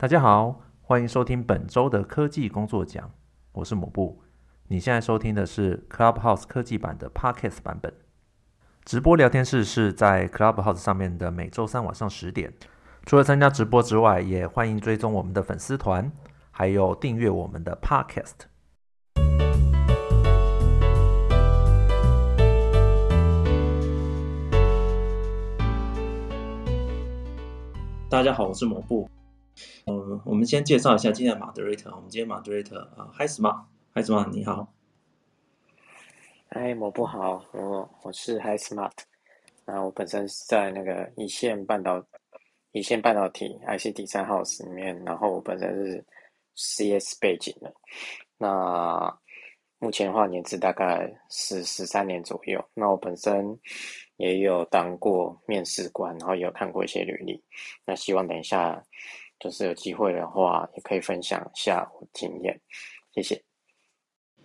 大家好，欢迎收听本周的科技工作奖，我是抹布。你现在收听的是 Clubhouse 科技版的 Podcast 版本。直播聊天室是在 Clubhouse 上面的每周三晚上十点。除了参加直播之外，也欢迎追踪我们的粉丝团，还有订阅我们的 Podcast。大家好，我是抹布。嗯，我们先介绍一下今天的 moderator。我们今天 moderator 啊，Hi Smart，Hi Smart，你好。嗨，抹布好，我我是 Hi Smart。那我本身是在那个一线半导一线半导体 IC Design House 里面，然后我本身是 CS 背景的。那目前的话，年资大概是十三年左右。那我本身也有当过面试官，然后也有看过一些履历。那希望等一下。就是有机会的话，也可以分享一下我经验，谢谢。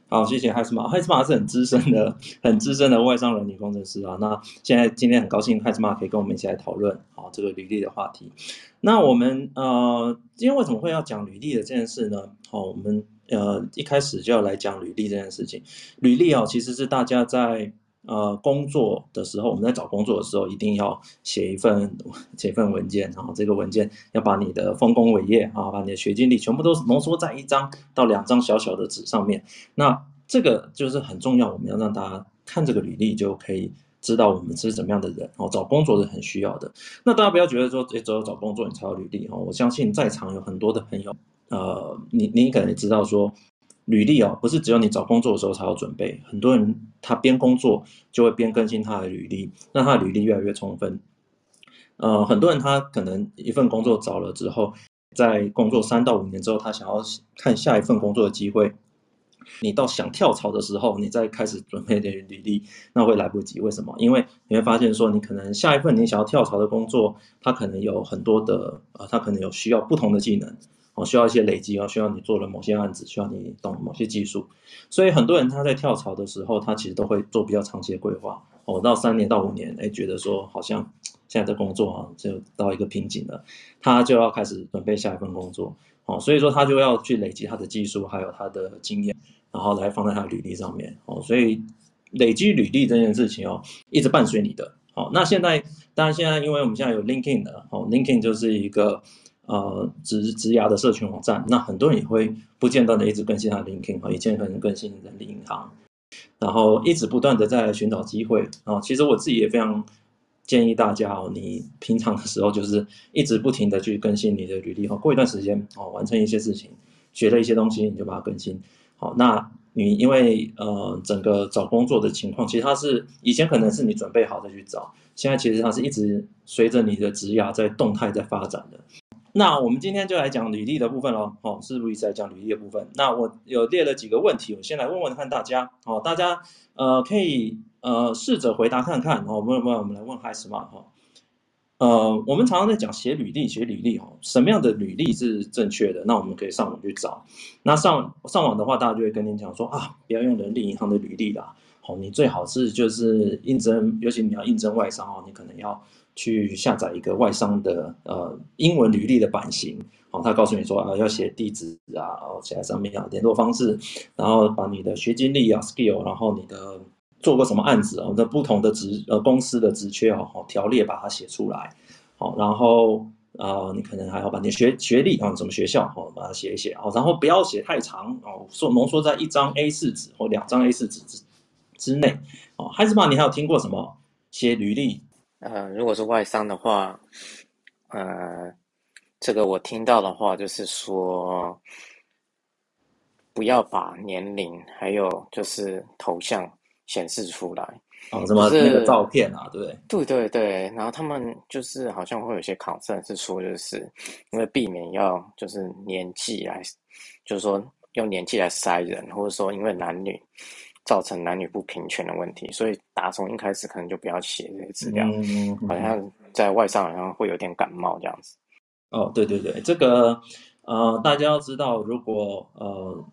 好，谢谢 Hi Smart，Hi Smart 是很资深的、很资深的外商软体工程师啊。那现在今天很高兴 Hi Smart 可以跟我们一起来讨论好这个履历的话题。那我们呃，今天为什么会要讲履历的这件事呢？好，我们呃一开始就要来讲履历这件事情。履历哦，其实是大家在。呃，工作的时候，我们在找工作的时候，一定要写一份写一份文件，然后这个文件要把你的丰功伟业啊，把你的学经历全部都浓缩在一张到两张小小的纸上面。那这个就是很重要，我们要让大家看这个履历就可以知道我们是怎么样的人哦。找工作是很需要的。那大家不要觉得说，只有找工作你才有履历哦。我相信在场有很多的朋友，呃，你你可能也知道说。履历哦，不是只有你找工作的时候才要准备。很多人他边工作就会边更新他的履历，让他的履历越来越充分。呃，很多人他可能一份工作找了之后，在工作三到五年之后，他想要看下一份工作的机会。你到想跳槽的时候，你再开始准备的履历，那会来不及。为什么？因为你会发现说，你可能下一份你想要跳槽的工作，它可能有很多的呃，它可能有需要不同的技能。哦，需要一些累积哦，需要你做了某些案子，需要你懂某些技术，所以很多人他在跳槽的时候，他其实都会做比较长期的规划。哦，到三年到五年，哎，觉得说好像现在的工作啊，就到一个瓶颈了，他就要开始准备下一份工作。哦，所以说他就要去累积他的技术，还有他的经验，然后来放在他的履历上面。哦，所以累积履历这件事情哦，一直伴随你的。好，那现在当然现在因为我们现在有 LinkedIn 的，哦，LinkedIn 就是一个。呃，职职涯的社群网站，那很多人也会不间断的一直更新他的 LinkedIn 啊，以前可能更新人力银行，然后一直不断的在寻找机会啊。其实我自己也非常建议大家哦，你平常的时候就是一直不停的去更新你的履历哈，过一段时间哦，完成一些事情，学了一些东西，你就把它更新。好，那你因为呃整个找工作的情况，其实它是以前可能是你准备好再去找，现在其实它是一直随着你的职涯在动态在发展的。那我们今天就来讲履历的部分喽，好，是不是在讲履历的部分？那我有列了几个问题，我先来问问看大家，好，大家呃可以呃试着回答看看，好，问问我们来问 Hi Smart 哈，呃，我们常常在讲写履历，写履历哈，什么样的履历是正确的？那我们可以上网去找，那上上网的话，大家就会跟你讲说啊，不要用人力银行的履历啦，好，你最好是就是应征，尤其你要应征外商哦，你可能要。去下载一个外商的呃英文履历的版型，哦，他告诉你说啊，要写地址啊，哦，写在上面啊，联络方式，然后把你的学经历啊，skill，然后你的做过什么案子啊，那不同的职呃公司的职缺哦，哦，条列把它写出来，好，然后啊，你可能还要把你学学历啊，什么学校哦，把它写一写哦，然后不要写太长哦，说浓缩在一张 A 四纸或两张 A 四纸之之内哦。Hi Smart，你还有听过什么写履历？呃，如果是外商的话，呃，这个我听到的话就是说，不要把年龄还有就是头像显示出来。哦，什么那个照片啊，对不对？对对对，然后他们就是好像会有些考证是说，就是因为避免要就是年纪来，就是说用年纪来筛人，或者说因为男女。造成男女不平权的问题，所以打从一开始可能就不要写这些资料，嗯，好像在外上好像会有点感冒这样子。哦，对对对，这个呃，大家要知道，如果呃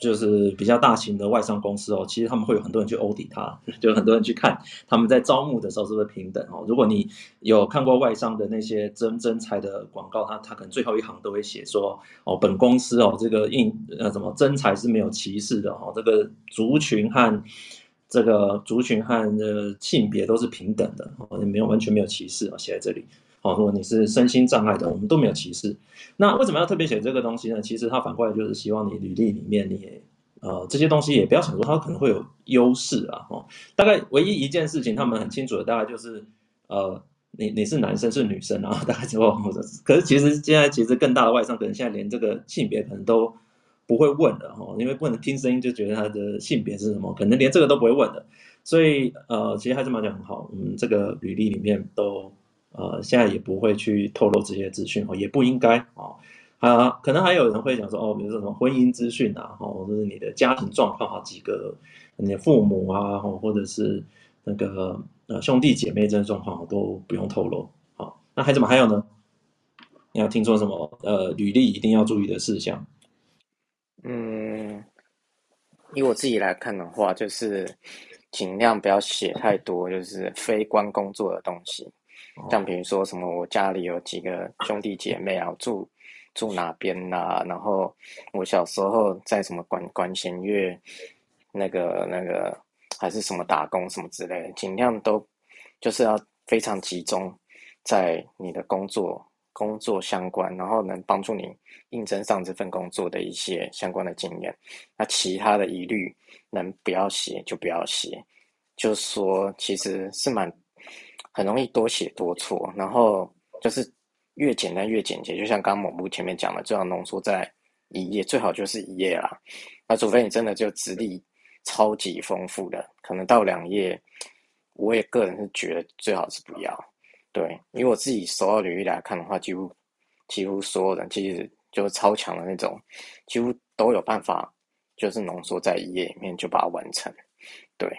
就是比较大型的外商公司哦，其实他们会有很多人去欧底他，就很多人去看他们在招募的时候是不是平等哦。如果你有看过外商的那些真真才的广告，他他可能最后一行都会写说哦，本公司哦这个应呃什么真才是没有歧视的哦，这个族群和这个族群和呃性别都是平等的哦，没有完全没有歧视啊，写在这里。哦，如果你是身心障碍的，我们都没有歧视。那为什么要特别写这个东西呢？其实它反过来就是希望你履历里面你呃这些东西也不要想说它可能会有优势啊。哦，大概唯一一件事情他们很清楚的，大概就是呃你你是男生是女生啊，大概之后或者是。可是其实现在其实更大的外商可能现在连这个性别可能都不会问的哈，因为不能听声音就觉得他的性别是什么，可能连这个都不会问的。所以呃，其实还是蛮讲很好，嗯，这个履历里面都。呃，现在也不会去透露这些资讯哦，也不应该哦。啊，可能还有人会讲说哦，比如说什么婚姻资讯啊，哦，或者是你的家庭状况啊，几个你的父母啊，或者是那个呃兄弟姐妹这些状况都不用透露。好，那孩子们还有呢？你要听说什么？呃，履历一定要注意的事项。嗯，以我自己来看的话，就是尽量不要写太多，就是非关工作的东西。像比如说什么，我家里有几个兄弟姐妹啊，住住哪边呐、啊？然后我小时候在什么管管弦乐，那个那个还是什么打工什么之类的，尽量都就是要非常集中在你的工作工作相关，然后能帮助你应征上这份工作的一些相关的经验。那其他的疑虑能不要写就不要写，就说其实是蛮。很容易多写多错，然后就是越简单越简洁，就像刚刚某部前面讲的，最好浓缩在一页，最好就是一页啦。那除非你真的就资历超级丰富的，可能到两页，我也个人是觉得最好是不要。对，因为我自己收到履历来看的话，几乎几乎所有人其实就是超强的那种，几乎都有办法，就是浓缩在一页里面就把它完成。对，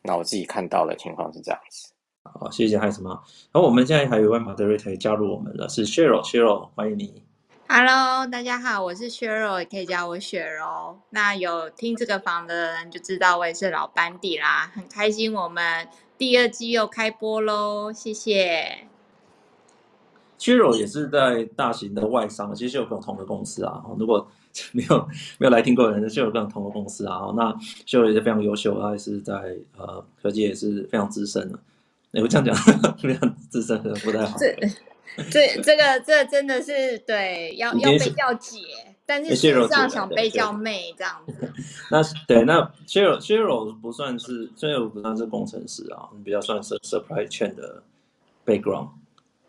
那我自己看到的情况是这样子。好，谢谢孩子妈。然后我们现在还有一位 moderator 加入我们了，是 Cheryl，Cheryl，欢迎你。Hello，大家好，我是 Cheryl，也可以叫我雪柔。那有听这个房的人就知道我也是老班底啦，很开心我们第二季又开播喽，谢谢。Cheryl 也是在大型的外商，其实是有跟我同个公司啊。如果 没有没有来听过的人，就有跟我同个公司啊。那 Cheryl 也是非常优秀，他也是在呃科技也是非常资深的。我这样讲，非常资深的不太好。这、这、这个、这真的是对，要要被叫姐，但是实际上想被叫妹这样子。那对，那 Cheryl Cheryl 不算是 Cheryl 不算是工程师啊，比较算是 supply chain 的 background。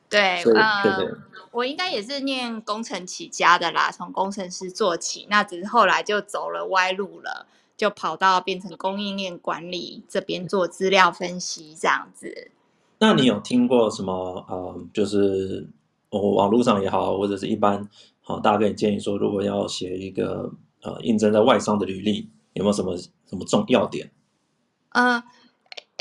对，呃，对对我应该也是念工程起家的啦，从工程师做起，那只是后来就走了歪路了。就跑到变成供应链管理这边做资料分析这样子。那你有听过什么？呃，就是我网络上也好，或者是一般好，大家给你建议说，如果要写一个呃应征在外商的履历，有没有什么什么重要点？呃，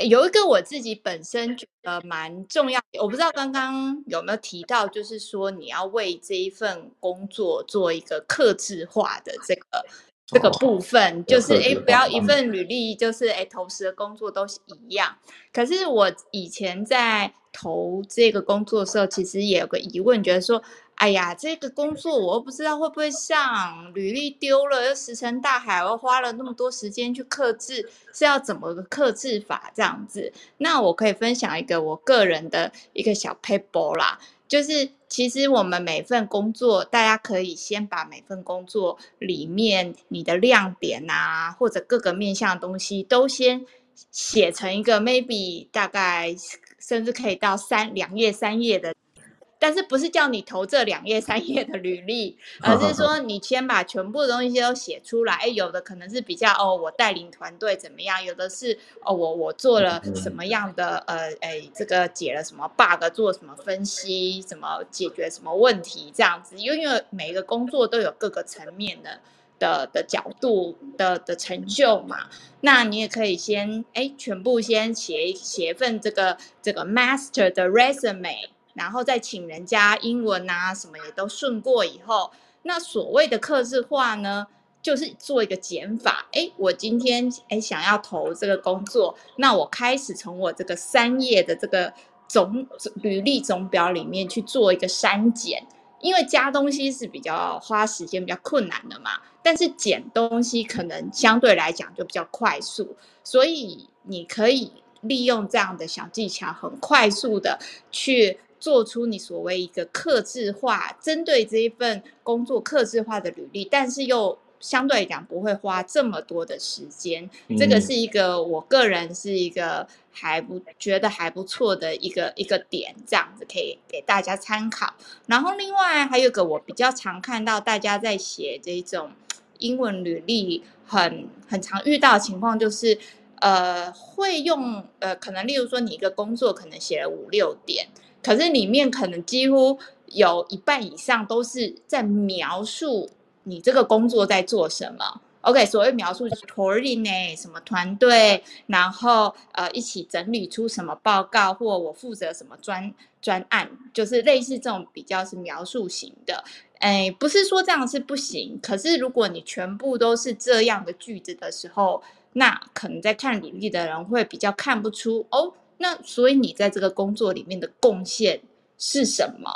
有一个我自己本身觉得蛮重要，我不知道刚刚有没有提到，就是说你要为这一份工作做一个克制化的这个。这个部分就是哎，不要一份履历就是哎，投时的工作都是一样。可是我以前在投这个工作的时候，其实也有个疑问，觉得说，哎呀，这个工作我又不知道会不会上，履历丢了又石沉大海，我花了那么多时间去克制，是要怎么个克制法这样子？那我可以分享一个我个人的一个小 paper 啦。就是，其实我们每份工作，大家可以先把每份工作里面你的亮点啊，或者各个面向的东西，都先写成一个 maybe 大概，甚至可以到三两页三页的。但是不是叫你投这两页三页的履历，而是说你先把全部的东西都写出来。哎，有的可能是比较哦，我带领团队怎么样？有的是哦，我我做了什么样的呃，哎，这个解了什么 bug，做什么分析，怎么解决什么问题这样子。因为每一个工作都有各个层面的的的角度的的成就嘛。那你也可以先哎，全部先写写一份这个这个 master 的 resume。然后再请人家英文啊什么也都顺过以后，那所谓的客制化呢，就是做一个减法。哎，我今天哎想要投这个工作，那我开始从我这个三页的这个总履历总表里面去做一个删减。因为加东西是比较花时间、比较困难的嘛，但是减东西可能相对来讲就比较快速，所以你可以利用这样的小技巧，很快速的去做出你所谓一个克制化，针对这一份工作克制化的履历，但是又。相对来讲不会花这么多的时间，这个是一个我个人是一个还不觉得还不错的一个一个点，这样子可以给大家参考。然后另外还有个我比较常看到大家在写这种英文履历很很常遇到的情况，就是呃会用呃可能例如说你一个工作可能写了五六点，可是里面可能几乎有一半以上都是在描述。你这个工作在做什么？OK，所谓描述就是 coordinate 什么团队，然后呃一起整理出什么报告，或我负责什么专专案，就是类似这种比较是描述型的。哎，不是说这样是不行，可是如果你全部都是这样的句子的时候，那可能在看履历的人会比较看不出哦。那所以你在这个工作里面的贡献是什么？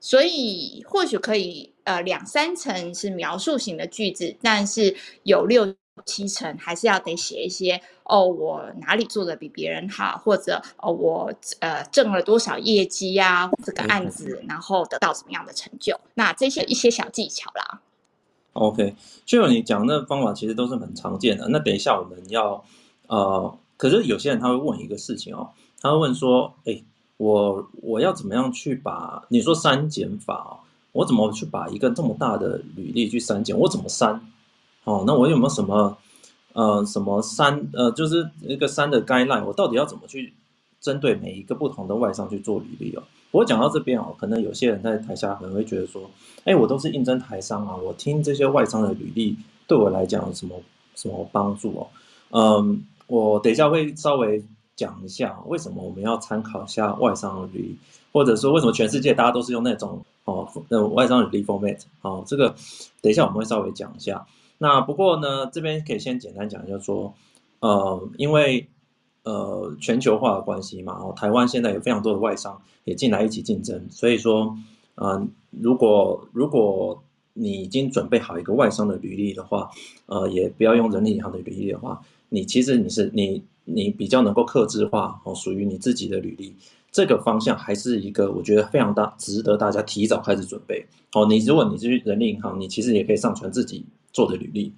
所以或许可以，呃，两三层是描述型的句子，但是有六七层还是要得写一些哦，我哪里做的比别人好，或者哦，我呃挣了多少业绩呀、啊，这个案子然后得到什么样的成就，那这些一些小技巧啦。OK，就你讲的方法其实都是很常见的。那等一下我们要呃，可是有些人他会问一个事情哦，他问说，哎。我我要怎么样去把你说删减法哦？我怎么去把一个这么大的履历去删减？我怎么删？哦，那我有没有什么呃什么删呃，就是一个删的 guideline？我到底要怎么去针对每一个不同的外商去做履历哦？不过讲到这边哦，可能有些人在台下可能会觉得说，哎，我都是应征台商啊，我听这些外商的履历对我来讲有什么什么帮助哦？嗯，我等一下会稍微。讲一下为什么我们要参考一下外商履历，或者说为什么全世界大家都是用那种哦，那外商履历 format 哦，这个等一下我们会稍微讲一下。那不过呢，这边可以先简单讲一下说，呃，因为呃全球化的关系嘛，哦，台湾现在有非常多的外商也进来一起竞争，所以说，嗯、如果如果你已经准备好一个外商的履历的话，呃，也不要用人力银行的履历的话，你其实你是你。你比较能够克制化哦，属于你自己的履历，这个方向还是一个我觉得非常大，值得大家提早开始准备。哦，你如果你是人力银行，你其实也可以上传自己做的履历，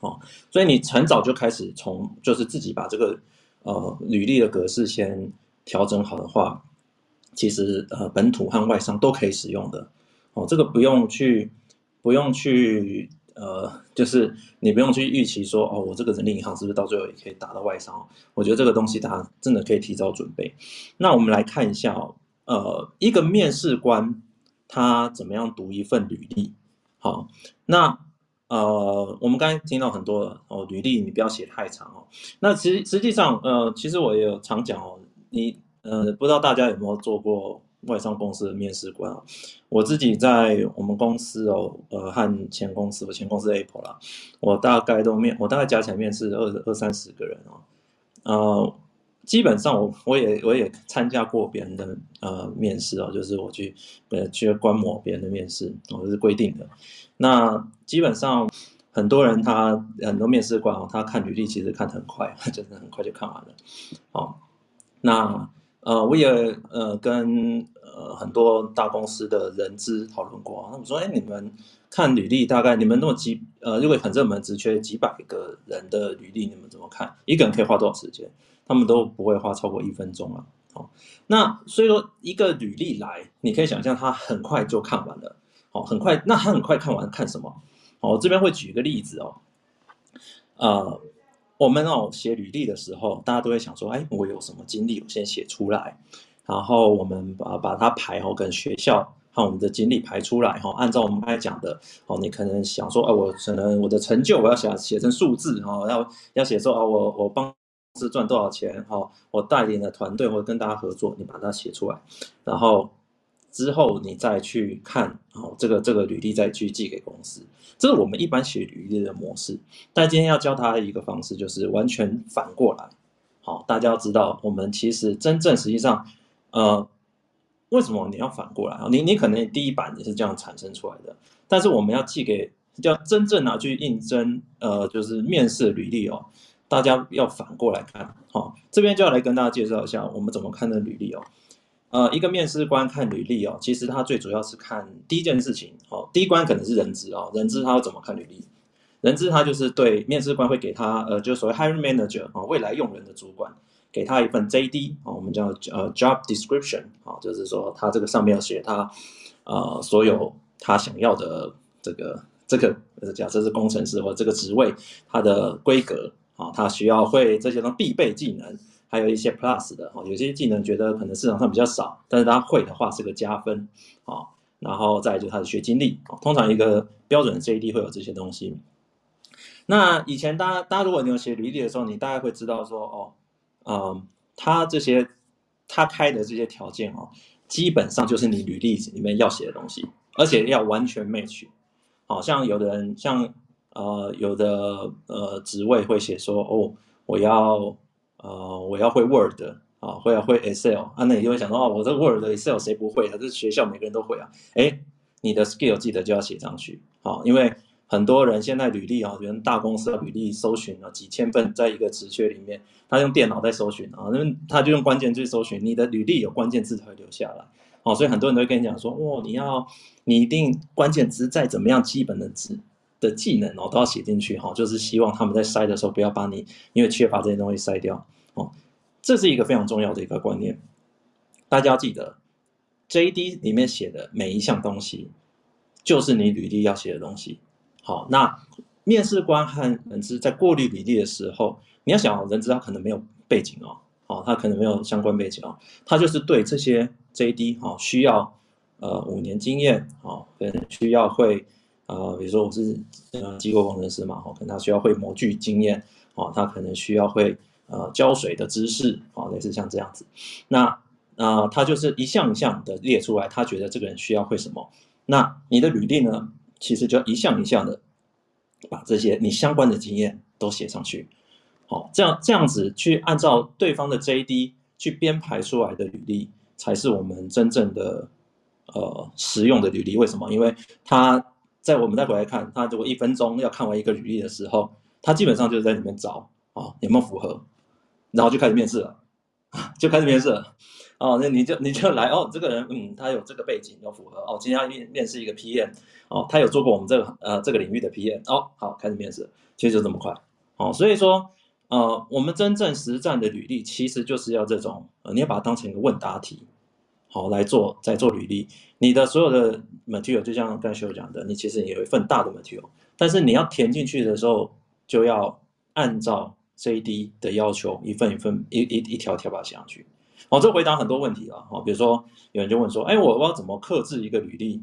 哦，所以你很早就开始从就是自己把这个呃履历的格式先调整好的话，其实呃本土和外商都可以使用的。哦，这个不用去不用去。呃，就是你不用去预期说，哦，我这个人力银行是不是到最后也可以打到外商？我觉得这个东西大家真的可以提早准备。那我们来看一下哦，呃，一个面试官他怎么样读一份履历？好，那呃，我们刚才听到很多哦，履历你不要写太长哦。那其实实际上，呃，其实我也有常讲哦，你呃，不知道大家有没有做过？外商公司的面试官啊，我自己在我们公司哦，呃，和前公司，我前公司 Apple 啦，我大概都面，我大概加起来面试二二三十个人哦，呃，基本上我我也我也参加过别人的呃面试哦，就是我去呃去观摩别人的面试，哦，这是规定的。那基本上很多人他很多面试官哦，他看履历其实看得很快，真 的很快就看完了。哦，那。呃，我也呃跟呃很多大公司的人资讨论过，他们说，哎，你们看履历，大概你们那么几呃，如果很热门只缺几百个人的履历，你们怎么看？一个人可以花多少时间？他们都不会花超过一分钟啊。哦，那所以说一个履历来，你可以想象他很快就看完了。哦，很快，那他很快看完看什么？哦，我这边会举一个例子哦，呃。我们哦写履历的时候，大家都会想说，哎，我有什么经历，我先写出来，然后我们把把它排好，跟学校和我们的经历排出来哈。按照我们刚才讲的哦，你可能想说，哎，我可能我的成就我要写写成数字哈，要要写说啊，我我帮公司赚多少钱哈，我带领的团队或者跟大家合作，你把它写出来，然后之后你再去看，哦，这个这个履历再去寄给公司，这是我们一般写履历的模式。但今天要教他一个方式，就是完全反过来。好，大家要知道，我们其实真正实际上，呃，为什么你要反过来啊？你你可能第一版也是这样产生出来的，但是我们要寄给，要真正拿去应征，呃，就是面试履历哦，大家要反过来看。好，这边就要来跟大家介绍一下，我们怎么看的履历哦。呃，一个面试官看履历哦，其实他最主要是看第一件事情哦，第一关可能是人资哦，人资他要怎么看履历？人资他就是对面试官会给他呃，就所谓 hiring manager 啊，未来用人的主管，给他一份 JD 啊，我们叫呃 job description 啊，就是说他这个上面要写他呃所有他想要的这个这个假设是工程师或这个职位他的规格啊，他需要会这些都必备技能。还有一些 plus 的哦，有些技能觉得可能市场上比较少，但是他会的话是个加分啊。然后再就是他的学经历啊，通常一个标准的 JD 会有这些东西。那以前大家大家如果你有写履历的时候，你大概会知道说哦，嗯，他这些他开的这些条件哦，基本上就是你履历里面要写的东西，而且要完全 match。好像有的人像呃有的呃职位会写说哦，我要。呃，我要会 Word 啊，会要会 Excel 啊，那你就会想说，哦，我这 Word、Excel 谁不会啊？这学校每个人都会啊。哎，你的 skill 记得就要写上去，好，因为很多人现在履历啊，比如大公司的履历搜寻了几千份，在一个职缺里面，他用电脑在搜寻啊，那他就用关键字搜寻，你的履历有关键字才会留下来，好，所以很多人都会跟你讲说，哦，你要你一定关键字再怎么样基本的字的技能哦，都要写进去哈，就是希望他们在筛的时候不要把你因为缺乏这些东西筛掉哦。这是一个非常重要的一个观念，大家要记得，JD 里面写的每一项东西，就是你履历要写的东西。好，那面试官和人资在过滤履历的时候，你要想，人资他可能没有背景哦，好，他可能没有相关背景哦，他就是对这些 JD 哈需要呃五年经验哦，可能需要会。呃，比如说我是呃机构工程师嘛，哈，可能他需要会模具经验，哦，他可能需要会呃胶水的知识，哦，类似像这样子。那啊、他就是一项一项的列出来，他觉得这个人需要会什么。那你的履历呢，其实就一项一项的把这些你相关的经验都写上去，好，这样这样子去按照对方的 JD 去编排出来的履历，才是我们真正的呃实用的履历。为什么？因为他。在我们再回来看，他如果一分钟要看完一个履历的时候，他基本上就是在里面找啊、哦、有没有符合，然后就开始面试了，就开始面试了。哦，那你就你就来哦，这个人嗯，他有这个背景有符合哦，今天要面面试一个 PM 哦，他有做过我们这个呃这个领域的 PM 哦，好，开始面试，其实就这么快哦，所以说呃，我们真正实战的履历其实就是要这种，你要把它当成一个问答题。好来做，再做履历。你的所有的 material 就像刚才学友讲的，你其实也有一份大的 material，但是你要填进去的时候，就要按照 JD 的要求，一份一份、一一一条条把它写上去。好，这回答很多问题了。好，比如说有人就问说，哎，我我要怎么克制一个履历？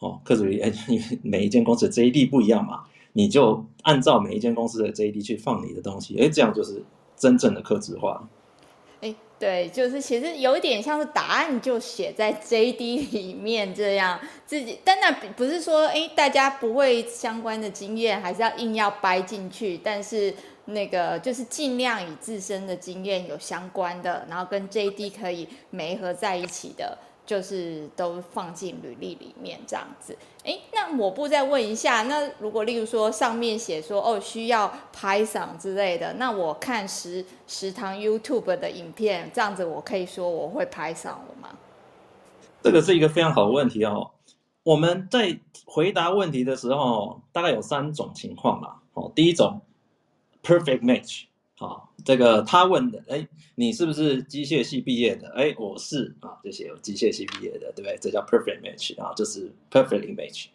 哦，克制履历，哎，因为每一间公司的 JD 不一样嘛，你就按照每一间公司的 JD 去放你的东西，哎，这样就是真正的克制化。对，就是其实有一点像是答案就写在 JD 里面这样，自己，但那不是说哎，大家不会相关的经验，还是要硬要掰进去，但是那个就是尽量以自身的经验有相关的，然后跟 JD 可以媒合在一起的。就是都放进履历里面这样子，哎，那抹布再问一下，那如果例如说上面写说哦需要拍赏之类的，那我看食食堂 YouTube 的影片，这样子我可以说我会拍赏了吗？这个是一个非常好的问题哦。我们在回答问题的时候，大概有三种情况啦。哦，第一种 Perfect Match。啊，这个他问的，哎，你是不是机械系毕业的？哎，我是啊，这些有机械系毕业的，对不对？这叫 perfect match 啊，就是 perfect image，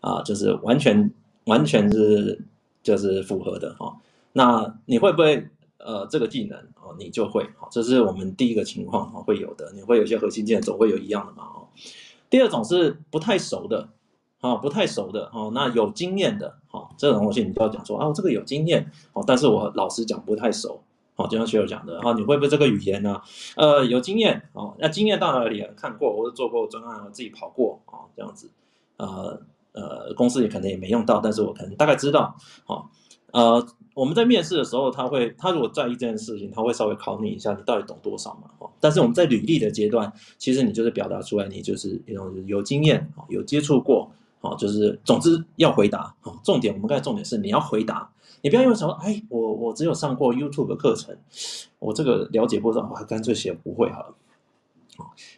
啊，就是完全完全是就是符合的哈、那你会不会呃这个技能哦、你就会，好、啊，这是我们第一个情况啊，会有的。你会有些核心技能总会有一样的嘛？哦、第二种是不太熟的。啊，不太熟的哦，那有经验的，哈，这种东西你就要讲说啊，这个有经验哦，但是我老实讲不太熟哦，就像学友讲的，哦，你会不会这个语言呢？呃，有经验哦，那经验到哪里？看过，或者做过专案，我自己跑过哦，这样子，呃呃，公司也可能也没用到，但是我可能大概知道，哦，呃，我们在面试的时候，他会，他如果在意这件事情，他会稍微考你一下，你到底懂多少嘛？哦，但是我们在履历的阶段，其实你就是表达出来，你就是一种有经验，有接触过，哦，就是总之要回答，哦，重点我们刚才重点是你要回答。你不要因为什么，哎，我我只有上过 YouTube 的课程，我这个了解不到，我还干脆写不会好了。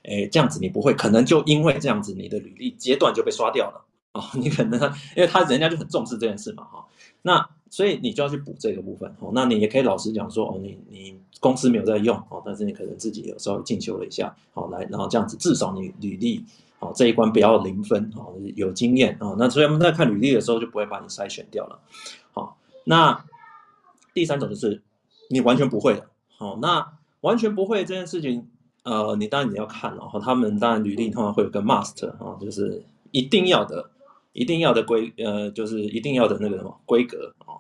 哎，这样子你不会，可能就因为这样子，你的履历阶段就被刷掉了、哦。你可能因为他人家就很重视这件事嘛，哈、那所以你就要去补这个部分，哦。那你也可以老实讲说，哦，你你公司没有在用，哦，但是你可能自己有稍微进修了一下，好、来，然后这样子至少你履历，哦，这一关不要零分，哦，有经验、哦。那所以我们在看履历的时候就不会把你筛选掉了，那第三种就是你完全不会的，好，那完全不会这件事情，呃，你当然你要看，然后他们当然履历通常会有个 must 啊，就是一定要的，一定要的规，呃，就是一定要的那个什么规格啊。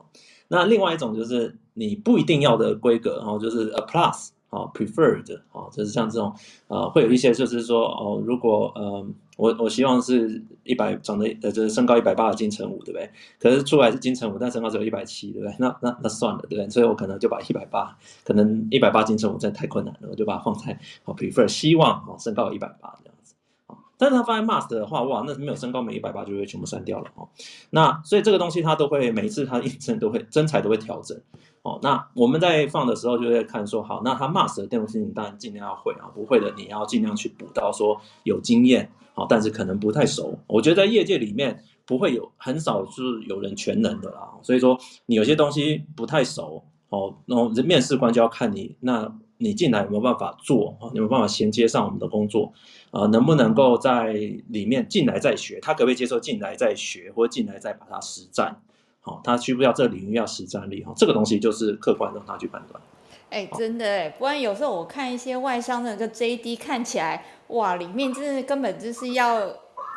那另外一种就是你不一定要的规格，然后就是 a plus。啊，preferred 哦，就是像这种，呃，会有一些就是说，哦，如果呃，我我希望是一百长得呃，就是身高一百八的金城武，对不对？可是出来是金城武，但身高只有一百七，对不对？那那那算了，对不对？所以我可能就把一百八，可能一百八金城武真的太困难了，我就把它放在哦，prefer 希望哦，身高一百八这样子，啊，但是他放在 must 的话，哇，那没有身高没一百八就会全部删掉了哦。那所以这个东西他都会每一次他应征都会真才都会调整。哦，那我们在放的时候就会看说，好，那他 must 的电路性你当然尽量要会啊，不会的你要尽量去补到说有经验，好，但是可能不太熟。我觉得在业界里面不会有很少是有人全能的啦，所以说你有些东西不太熟，哦，那面试官就要看你，那你进来有没有办法做，有没有办法衔接上我们的工作，呃，能不能够在里面进来再学，他可不可以接受进来再学，或进来再把它实战。好，他需不需要这个领域要实战力？哈，这个东西就是客观让他去判断。哎，真的哎，不然有时候我看一些外商的那个 JD 看起来，哇，里面真的根本就是要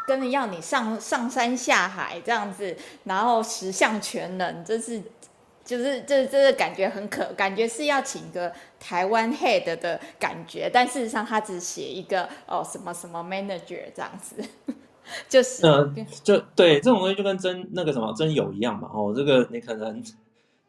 跟着要你上上山下海这样子，然后十项全能，这是就是这这个感觉很可，感觉是要请个台湾 head 的感觉，但事实上他只写一个哦什么什么 manager 这样子。就是，呃，就对这种东西就跟真那个什么真有一样嘛。哦，这个你可能，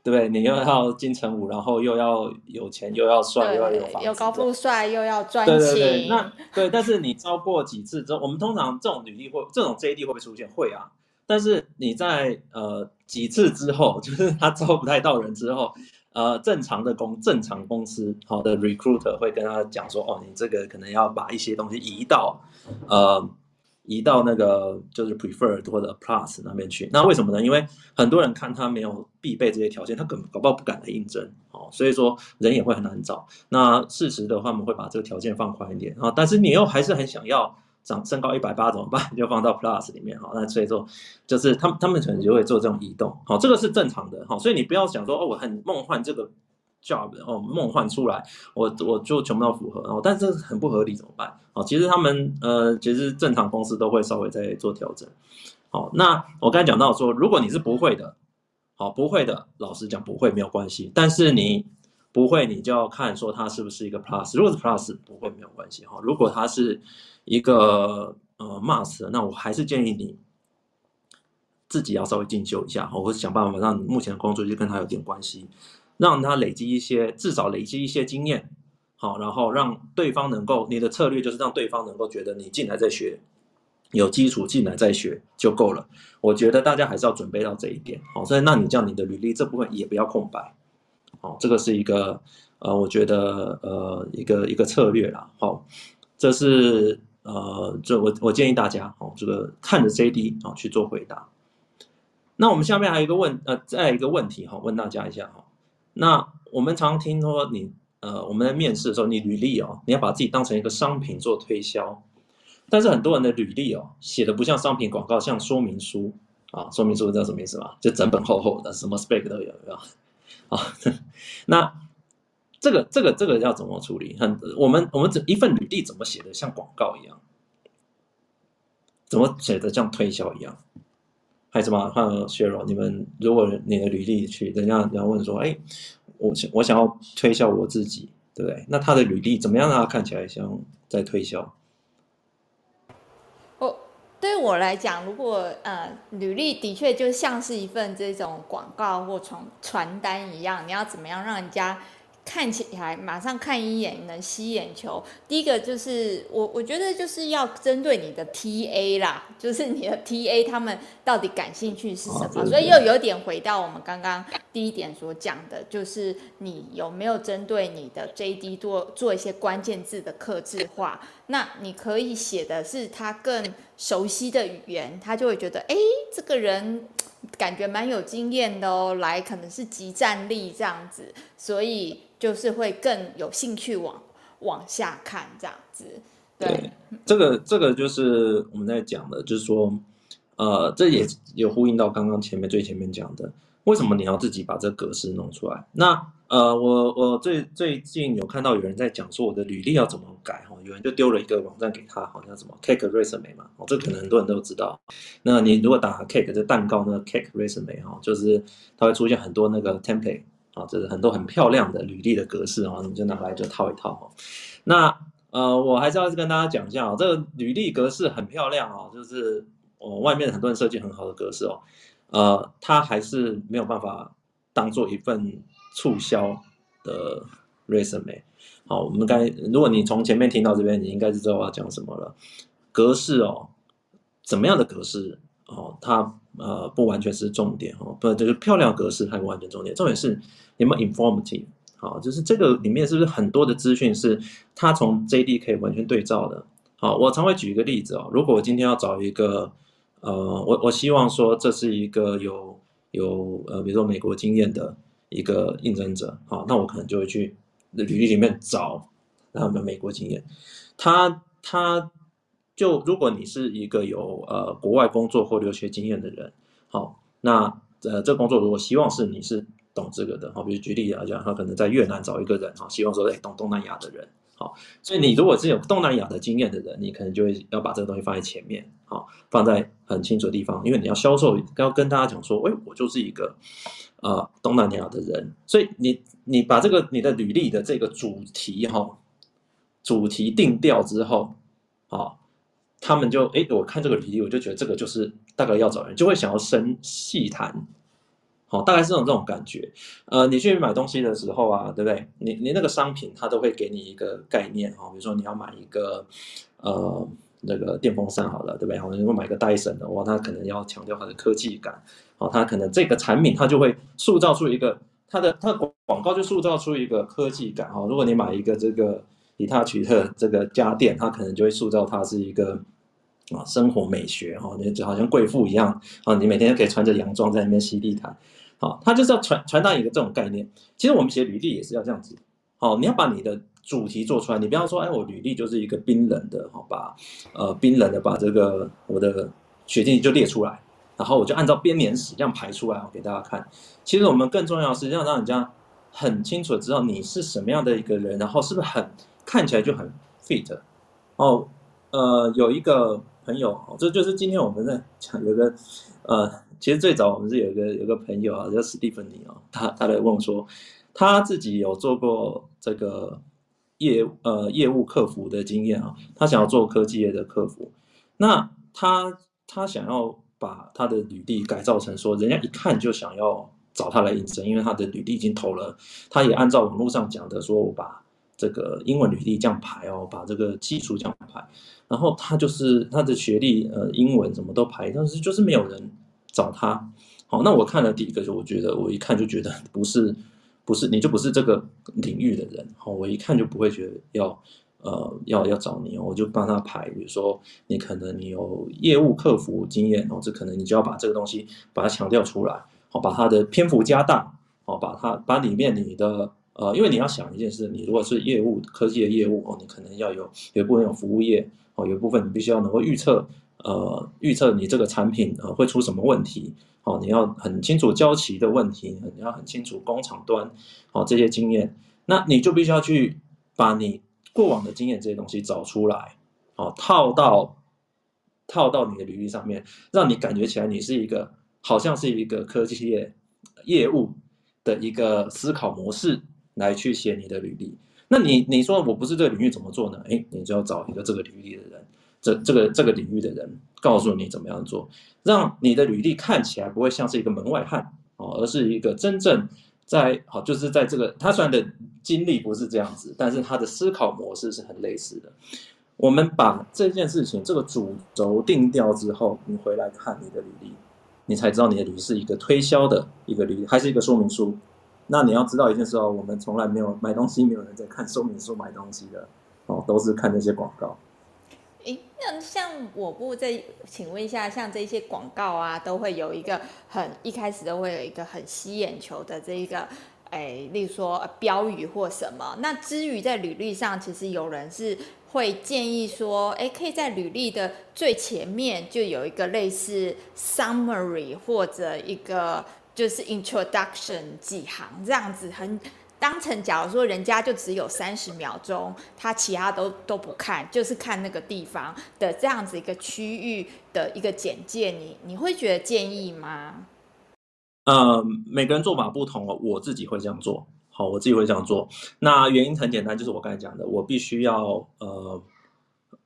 对不对？你又要金城武，然后又要有钱，又要帅，又要有房子，又高富帅，又要专情。对对对，那对，但是你招过几次之后，我们通常这种履历或，这种 JD 会不会出现？会啊。但是你在呃几次之后，就是他招不太到人之后，呃，正常的公正常公司好的 recruiter 会跟他讲说，哦，你这个可能要把一些东西移到呃。移到那个就是 preferred 或者 plus 那边去，那为什么呢？因为很多人看他没有必备这些条件，他根本搞不好不敢来应征，哦，所以说人也会很难找。那事实的话，我们会把这个条件放宽一点啊，但是你又还是很想要长身高一百八怎么办？就放到 plus 里面，好，那所以说就是他们他们可能就会做这种移动，好，这个是正常的，好，所以你不要想说哦，我很梦幻这个。Job 哦，梦幻出来，我我就全部都符合哦，但是很不合理怎么办？哦，其实他们呃，其实正常公司都会稍微再做调整。好，那我刚才讲到说，如果你是不会的，好，不会的，老实讲不会没有关系，但是你不会，你就要看说它是不是一个 plus，如果是 plus 不会没有关系哈，如果它是一个呃 must，那我还是建议你自己要稍微进修一下，或者想办法让你目前的工作就跟他有点关系。让他累积一些，至少累积一些经验，好，然后让对方能够，你的策略就是让对方能够觉得你进来再学，有基础进来再学就够了。我觉得大家还是要准备到这一点，好，所以那你这样你的履历这部分也不要空白，好，这个是一个呃，我觉得呃一个一个策略啦，好，这是呃，这我我建议大家，好，这个看着 JD 啊去做回答。那我们下面还有一个问，呃，再一个问题哈，问大家一下哈。那我们常听说你呃，我们在面试的时候，你履历哦，你要把自己当成一个商品做推销，但是很多人的履历哦，写的不像商品广告，像说明书啊，说明书知道什么意思吗？就整本厚厚的，什么 spec 都有，有没有啊？那这个这个这个要怎么处理？很，我们我们这一份履历怎么写的像广告一样？怎么写的像推销一样？还是什么？还有 Cheryl，你们如果你的履历去，人家人家问说，哎，我想我想要推销我自己，对不对？那他的履历怎么样让他看起来像在推销？我对我来讲，如果呃，履历的确就像是一份这种广告或传传单一样，你要怎么样让人家？看起来马上看一眼能吸眼球。第一个就是我，我觉得就是要针对你的 TA 啦，就是你的 TA 他们到底感兴趣是什么。所以又有点回到我们刚刚第一点所讲的，就是你有没有针对你的 JD 做做一些关键字的克制化。那你可以写的是他更熟悉的语言，他就会觉得，哎，这个人感觉蛮有经验的哦，来可能是即战力这样子，所以。就是会更有兴趣往往下看这样子，对，这个这个就是我们在讲的，就是说，呃，这也有呼应到刚刚前面最前面讲的，为什么你要自己把这格式弄出来？那呃，我我最最近有看到有人在讲说我的履历要怎么改，有人就丢了一个网站给他，好像什么 Cake Resume 嘛，哦，这可能很多人都知道。那你如果打 Cake 这蛋糕呢，Cake Resume 哈，就是它会出现很多那个 template。啊，就是很多很漂亮的履历的格式啊，你就拿来就套一套。那呃，我还是要跟大家讲一下哦，这个履历格式很漂亮哦，就是哦外面很多人设计很好的格式哦，呃，它还是没有办法当做一份促销的 resume。好，我们该如果你从前面听到这边，你应该是知道我要讲什么了。格式哦，怎么样的格式哦，它呃不完全是重点哦，不就是漂亮格式还不完全重点，重点是。有没有 informative？好，就是这个里面是不是很多的资讯是它从 JD 可以完全对照的？好，我常会举一个例子哦。如果我今天要找一个，呃，我我希望说这是一个有有呃，比如说美国经验的一个应征者，好，那我可能就会去履历里面找他们美国经验。他他就如果你是一个有呃国外工作或留学经验的人，好，那呃这工作如果希望是你是。懂这个的，好，比如举例来讲，他可能在越南找一个人，哈，希望说，哎，懂东南亚的人，好，所以你如果是有东南亚的经验的人，你可能就会要把这个东西放在前面，好，放在很清楚的地方，因为你要销售，要跟大家讲说，哎，我就是一个，呃，东南亚的人，所以你你把这个你的履历的这个主题，哈，主题定调之后，好，他们就，哎，我看这个履历，我就觉得这个就是大概要找人，就会想要深细谈。好，大概是这种这种感觉。呃，你去买东西的时候啊，对不对？你你那个商品，它都会给你一个概念哈。比如说你要买一个呃那个电风扇好了，对不对？好，如果买个戴森的，哇，它可能要强调它的科技感。好，它可能这个产品它就会塑造出一个它的它的广告就塑造出一个科技感哈。如果你买一个这个 Hitachi 的这个家电，它可能就会塑造它是一个。啊，生活美学哈，你就好像贵妇一样啊，你每天可以穿着洋装在那边吸地毯，好，他就是要传传达一个这种概念。其实我们写履历也是要这样子，好，你要把你的主题做出来，你不要说，哎，我履历就是一个冰冷的，好吧，呃，冰冷的把这个我的学经历就列出来，然后我就按照编年史这样排出来，我给大家看。其实我们更重要的是要让人家很清楚的知道你是什么样的一个人，然后是不是很看起来就很 fit 哦，呃，有一个。朋友，这就是今天我们在讲 有个，呃，其实最早我们是有个有个朋友啊，叫史蒂芬妮啊，他他来问我说，他自己有做过这个业呃业务客服的经验啊，他想要做科技业的客服，那他他想要把他的履历改造成说，人家一看就想要找他来应征，因为他的履历已经投了，他也按照网络上讲的说，我把这个英文履历这样排哦，把这个技术这样排。然后他就是他的学历，呃，英文什么都排，但是就是没有人找他。好，那我看了第一个，就我觉得我一看就觉得不是，不是你就不是这个领域的人。好，我一看就不会觉得要，呃，要要找你，我就帮他排。比如说你可能你有业务客服经验，哦，这可能你就要把这个东西把它强调出来，好，把它的篇幅加大，好，把它把里面你的。呃，因为你要想一件事，你如果是业务科技的业务哦，你可能要有有部分有服务业哦，有部分你必须要能够预测，呃，预测你这个产品呃会出什么问题哦，你要很清楚交期的问题，你要很清楚工厂端哦这些经验，那你就必须要去把你过往的经验这些东西找出来，哦，套到套到你的履历上面，让你感觉起来你是一个好像是一个科技业业务的一个思考模式来去写你的履历。那你你说我不是这个领域怎么做呢？诶，你就要找一个这个领域的人，这这个这个领域的人告诉你怎么样做，让你的履历看起来不会像是一个门外汉哦，而是一个真正在好，就是在这个他虽然的经历不是这样子，但是他的思考模式是很类似的。我们把这件事情这个主轴定掉之后，你回来看你的履历，你才知道你的履历是一个推销的一个履历，还是一个说明书。那你要知道一件事哦，我们从来没有买东西，没有人在看说明书买东西的哦，都是看那些广告。那像我不在请问一下，像这些广告啊，都会有一个很一开始都会有一个很吸眼球的这一个，诶，例如说标语或什么。那至于在履历上，其实有人是会建议说，诶，可以在履历的最前面就有一个类似 summary 或者一个。就是 introduction 几行这样子，很当成假如说人家就只有三十秒钟，他其他都都不看，就是看那个地方的这样子一个区域的一个简介，你你会觉得建议吗？呃，每个人做法不同哦，我自己会这样做。好，我自己会这样做。那原因很简单，就是我刚才讲的，我必须要呃，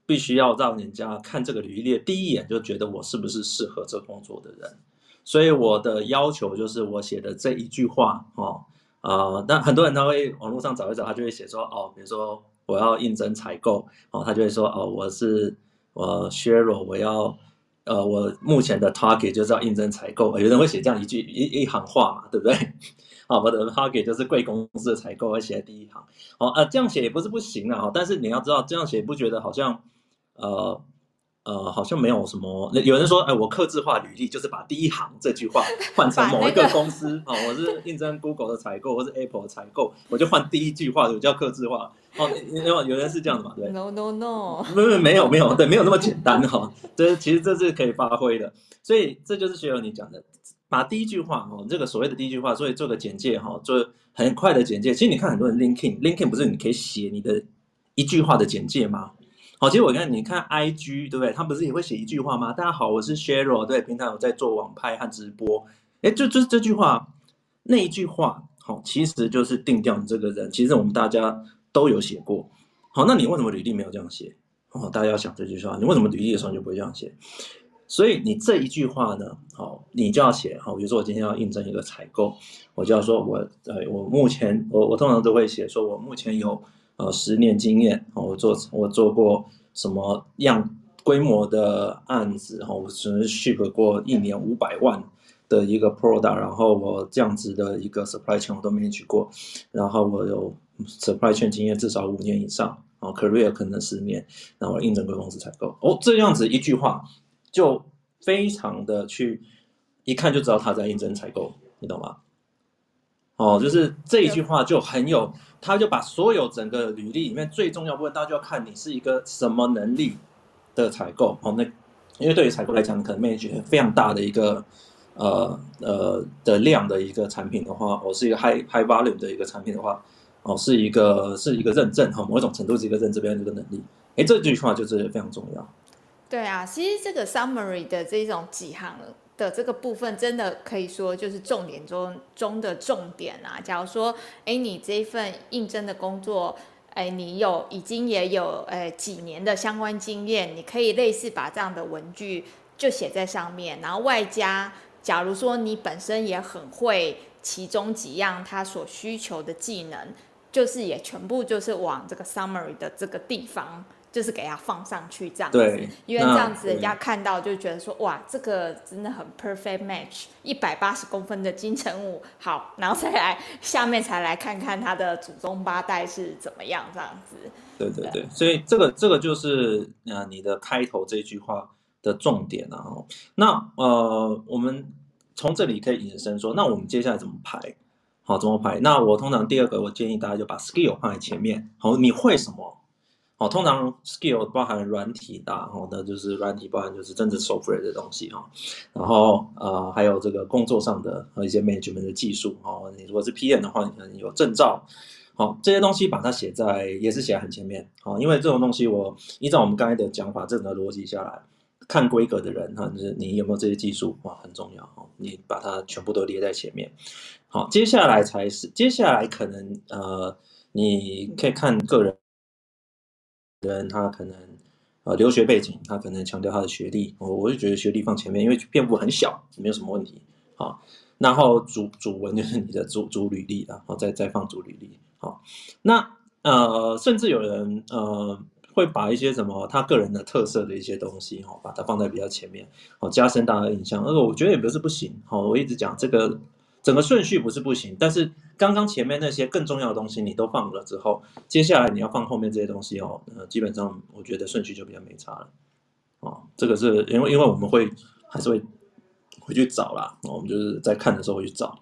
必须要让人家看这个履历第一眼就觉得我是不是适合这工作的人。所以我的要求就是我写的这一句话哦，呃，但很多人他会网络上找一找，他就会写说哦，比如说我要应征采购哦，他就会说哦，我是我 Cheryl，我要呃，我目前的 target 就是要应征采购，有人会写这样一句一一行话嘛，对不对？好，我的 target 就是贵公司的采购，会写在第一行。哦，呃，这样写也不是不行啊，但是你要知道这样写不觉得好像呃。呃，好像没有什么。有人说，哎，我克制化履历就是把第一行这句话 换成某一个公司啊、那个哦，我是应征 Google 的采购，或是 Apple 的采购，我就换第一句话，我叫克制化。哦，有有人是这样的嘛？对，No No No，没有没有没有，对，没有那么简单哈、哦。这其实这是可以发挥的，所以这就是学友你讲的，把第一句话哦，这个所谓的第一句话，所以做个简介哈、哦，做很快的简介。其实你看很多人 LinkedIn，LinkedIn 不是你可以写你的一句话的简介吗？好，其实我看你看 IG 对不对？他不是也会写一句话吗？大家好，我是 Cheryl，对，平常有在做网拍和直播。哎，就就这句话，那一句话，好，其实就是定调你这个人。其实我们大家都有写过。好，那你为什么履历没有这样写？哦，大家要想这句话，你为什么履历的时候就不会这样写？所以你这一句话呢，好，你就要写。好，比如说我今天要应征一个采购，我就要说我，呃，我目前，我我通常都会写说我目前有。呃，十年经验，我做我做过什么样规模的案子，哈，我只能 ship 过一年五百万的一个 product，然后我这样子的一个 supply chain 我都没去过，然后我有 supply chain 经验至少五年以上，然后 career 可能十年，然后应征过公司采购，哦，这样子一句话就非常的去一看就知道他在应征采购，你懂吗？哦，就是这一句话就很有。他就把所有整个履历里面最重要部分，大家就要看你是一个什么能力的采购哦。那因为对于采购来讲，可能 manage 非常大的一个呃呃的量的一个产品的话，哦，是一个 high high volume 的一个产品的话，哦，是一个是一个认证哈，某一种程度是一个认证边这个能力。哎，这句话就是非常重要。对啊，其实这个 summary 的这种几行。的这个部分真的可以说就是重点中中的重点啊。假如说，哎，你这一份应征的工作，哎，你有已经也有哎几年的相关经验，你可以类似把这样的文具就写在上面，然后外加，假如说你本身也很会其中几样他所需求的技能，就是也全部就是往这个 summary 的这个地方。就是给它放上去这样子，因为这样子人家看到就觉得说，哇，这个真的很 perfect match，一百八十公分的金城武，好，然后再来下面才来看看他的祖宗八代是怎么样这样子。对对对，所以这个这个就是呃你的开头这句话的重点啊。那呃，我们从这里可以引申说，那我们接下来怎么排？好，怎么排？那我通常第二个，我建议大家就把 skill 放在前面。好，你会什么？哦，通常 skill 包含软体的，然后呢就是软体包含就是真正 software 的东西哈，然后呃还有这个工作上的和一些 management 的技术哦，你如果是 PM 的话，你可能有证照，好，这些东西把它写在也是写在很前面，好，因为这种东西我依照我们刚才的讲法，这整个逻辑下来，看规格的人哈，就是你有没有这些技术哇，很重要哦。你把它全部都列在前面，好，接下来才是接下来可能呃，你可以看个人人他可能呃留学背景，他可能强调他的学历，我我就觉得学历放前面，因为篇幅很小，没有什么问题。好，然后主主文就是你的主主履历，然后再再放主履历。好，那呃，甚至有人呃。会把一些什么他个人的特色的一些东西，哈，把它放在比较前面，哦，加深大家的印象。而我觉得也不是不行，好，我一直讲这个整个顺序不是不行，但是刚刚前面那些更重要的东西你都放了之后，接下来你要放后面这些东西哦，呃，基本上我觉得顺序就比较没差了，哦，这个是因为因为我们会还是会回去找啦，我们就是在看的时候会去找。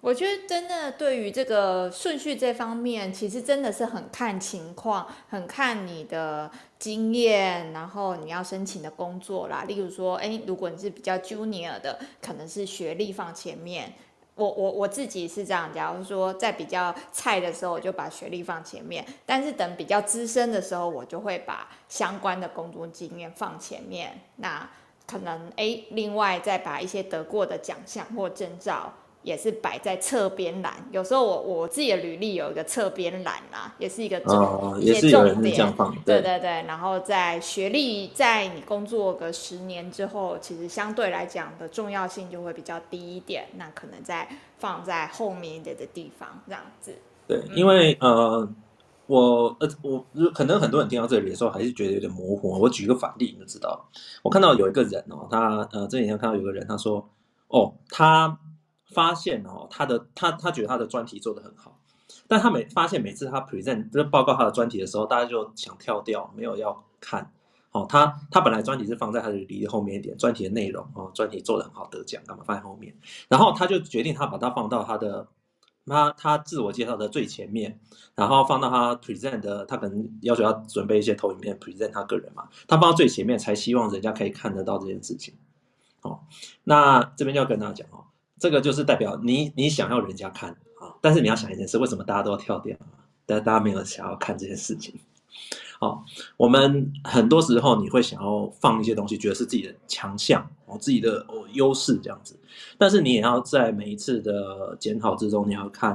我觉得真的对于这个顺序这方面，其实真的是很看情况，很看你的经验，然后你要申请的工作啦。例如说，哎，如果你是比较 junior 的，可能是学历放前面。我我我自己是这样，假如说在比较菜的时候，我就把学历放前面；但是等比较资深的时候，我就会把相关的工作经验放前面。那可能诶，另外再把一些得过的奖项或证照。也是摆在侧边栏，有时候我我自己的履历有一个侧边栏啦，也是一个重、哦、一些重点。对对对，然后在学历，在你工作个十年之后，其实相对来讲的重要性就会比较低一点，那可能在放在后面一点的地方这样子。对，因为呃，我呃我可能很多人听到这里的时候还是觉得有点模糊。我举一个反例你就知道，我看到有一个人哦，他呃这几天看到有个人他说哦他。发现哦，他的他他觉得他的专题做得很好，但他每发现每次他 present 就是报告他的专题的时候，大家就想跳掉，没有要看。哦，他他本来专题是放在他的履历后面一点，专题的内容哦，专题做得很好得奖，干嘛放在后面？然后他就决定他把它放到他的他他自我介绍的最前面，然后放到他 present 的，他可能要求要准备一些投影片 present 他个人嘛，他放到最前面才希望人家可以看得到这件事情。哦，那这边就要跟大家讲哦。这个就是代表你你想要人家看啊，但是你要想一件事，为什么大家都要跳掉？但大家没有想要看这件事情。好，我们很多时候你会想要放一些东西，觉得是自己的强项哦，自己的哦优势这样子。但是你也要在每一次的检讨之中，你要看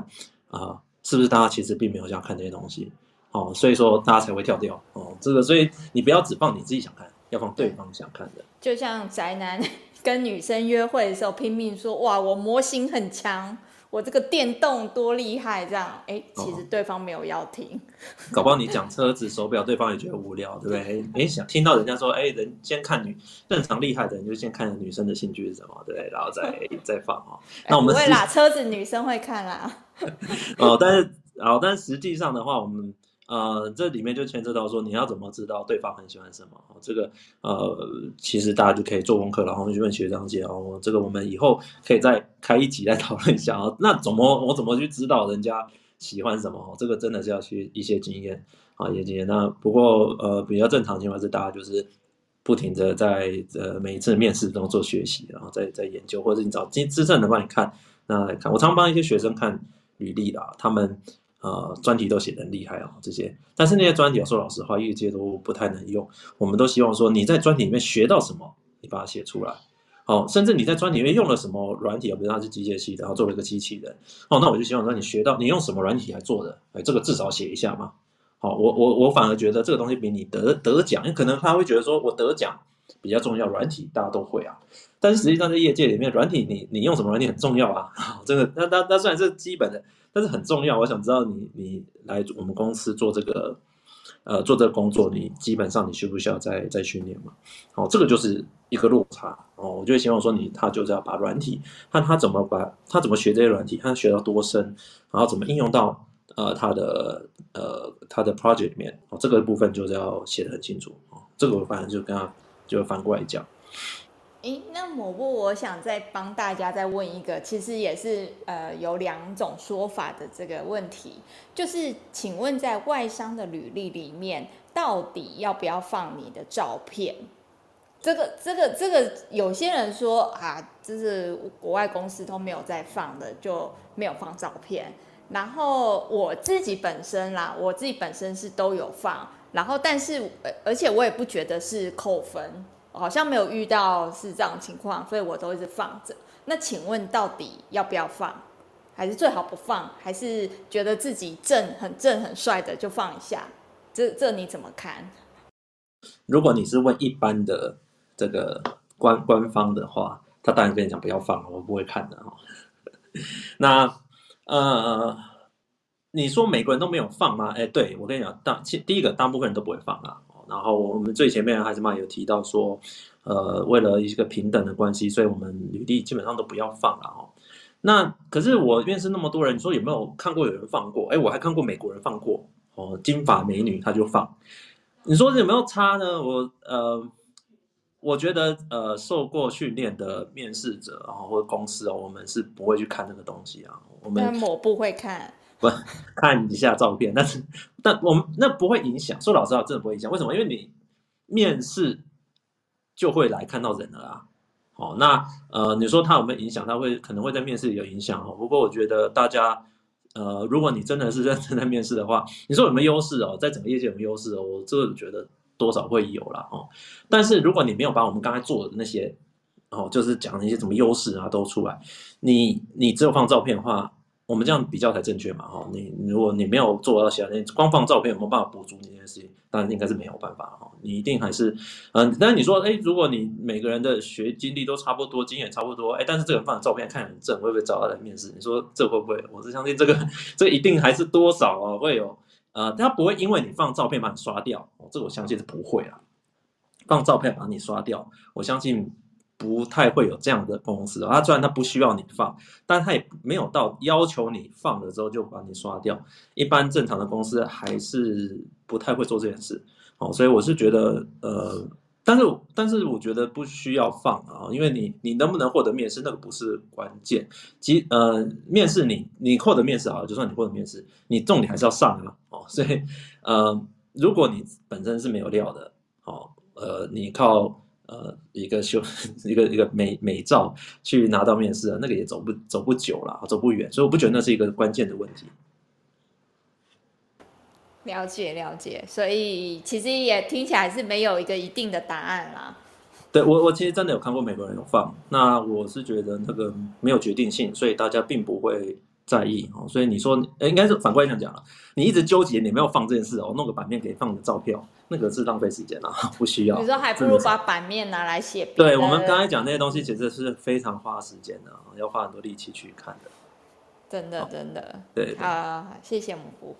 啊，是不是大家其实并没有想看这些东西哦，所以说大家才会跳掉哦。这个，所以你不要只放你自己想看，要放对方想看的。就像宅男。跟女生约会的时候拼命说，哇，我模型很强，我这个电动多厉害，这样，哎，其实对方没有要听。搞不好你讲车子、手表，对方也觉得无聊，对不对？哎，想听到人家说，哎，人先看女正常厉害的人就先看女生的兴趣是什么，对不对？然后再 再放哈。那我们不会啦，车子女生会看啦。哦，但是，哦，但是实际上的话，我们。呃，这里面就牵涉到说，你要怎么知道对方很喜欢什么？这个呃，其实大家就可以做功课，然后去问学长姐哦。这个我们以后可以再开一集来讨论一下哦。那怎么我怎么去知道人家喜欢什么？这个真的是要去一些经验啊，一些经验。那不过呃，比较正常情况是，大家就是不停的在呃每一次面试中做学习，然后再再研究，或者你找资资深的帮你看，那来看。我常帮一些学生看履历的，他们。呃，专题都写的很厉害哦，这些，但是那些专题，我说老实话，业界都不太能用。我们都希望说，你在专题里面学到什么，你把它写出来。哦，甚至你在专题里面用了什么软体，比如它是机械系，然后做了一个机器人。哦，那我就希望让你学到你用什么软体来做的，哎，这个至少写一下嘛。好，我我我反而觉得这个东西比你得得奖，因为可能他会觉得说我得奖比较重要，软体大家都会啊。但是实际上在业界里面，软体你你用什么软体很重要啊。真的那那那虽然是基本的。但是很重要，我想知道你你来我们公司做这个，呃，做这个工作，你基本上你需不需要再再训练嘛？哦，这个就是一个落差哦。我就希望说你他就是要把软体，看他怎么把他怎么学这些软体，他学到多深，然后怎么应用到呃他的呃他的 project 里面哦，这个部分就是要写得很清楚哦。这个我反正就跟他就反过来讲。诶，那抹布，我想再帮大家再问一个，其实也是呃有两种说法的这个问题，就是请问在外商的履历里面，到底要不要放你的照片？这个、这个、这个，有些人说啊，就是国外公司都没有在放的，就没有放照片。然后我自己本身啦，我自己本身是都有放，然后但是而且我也不觉得是扣分，好像没有遇到是这样的情况，所以我都一直放着。那请问到底要不要放？还是最好不放？还是觉得自己正很正很帅的就放一下？这这你怎么看？如果你是问一般的这个官官方的话，他当然跟你讲不要放，我不会看的哈。那呃，你说每个人都没有放吗？哎，对，我跟你讲，大其第一个大部分人都不会放啊。然后我们最前面的孩子妈有提到说，呃，为了一个平等的关系，所以我们履历基本上都不要放了哦。那可是我面试那么多人，你说有没有看过有人放过？哎，我还看过美国人放过哦，金发美女她就放。你说有没有差呢？我呃，我觉得呃，受过训练的面试者啊，或者公司哦，我们是不会去看这个东西啊。我们我不会看，不 看一下照片，但是但我们那不会影响。说老实话，真的不会影响。为什么？因为你面试就会来看到人了啊。哦，那呃，你说他有没有影响？他会可能会在面试有影响哦。不过我觉得大家，呃，如果你真的是认真在面试的话，你说有没有优势哦？在整个业界有没有优势哦？我这个觉得多少会有啦哦。但是如果你没有把我们刚才做的那些哦，就是讲那些什么优势啊都出来，你你只有放照片的话。我们这样比较才正确嘛？哈，你如果你没有做到其他，你光放照片有没有办法补足你这件事情？当然应该是没有办法哈。你一定还是，嗯，但是你说，哎，如果你每个人的学经历都差不多，经验差不多，哎，但是这个人放的照片看很正，会不会找他来面试？你说这会不会？我是相信这个，这一定还是多少啊会有，呃，他不会因为你放照片把你刷掉，哦，这个我相信是不会啊。放照片把你刷掉，我相信。不太会有这样的公司，啊，虽然他不需要你放，但他也没有到要求你放了之后就把你刷掉。一般正常的公司还是不太会做这件事，哦，所以我是觉得，呃，但是但是我觉得不需要放啊，因为你你能不能获得面试那个不是关键，即呃面试你你获得面试好，就算你获得面试，你重点还是要上啊，哦，所以呃如果你本身是没有料的，哦，呃你靠。呃，一个修 一个一个美美照去拿到面试啊，那个也走不走不久了，走不远，所以我不觉得那是一个关键的问题。了解了解，所以其实也听起来是没有一个一定的答案啦。对，我我其实真的有看过美国人有放，那我是觉得那个没有决定性，所以大家并不会。在意哦，所以你说，呃，应该是反过来想讲了。你一直纠结，你没有放这件事哦，弄个版面给放的照片，那个是浪费时间啊，不需要。你说还不如把版面拿来写。对，我们刚才讲那些东西，其实是非常花时间的，要花很多力气去看的。真的，真的。对，啊，谢谢蘑菇。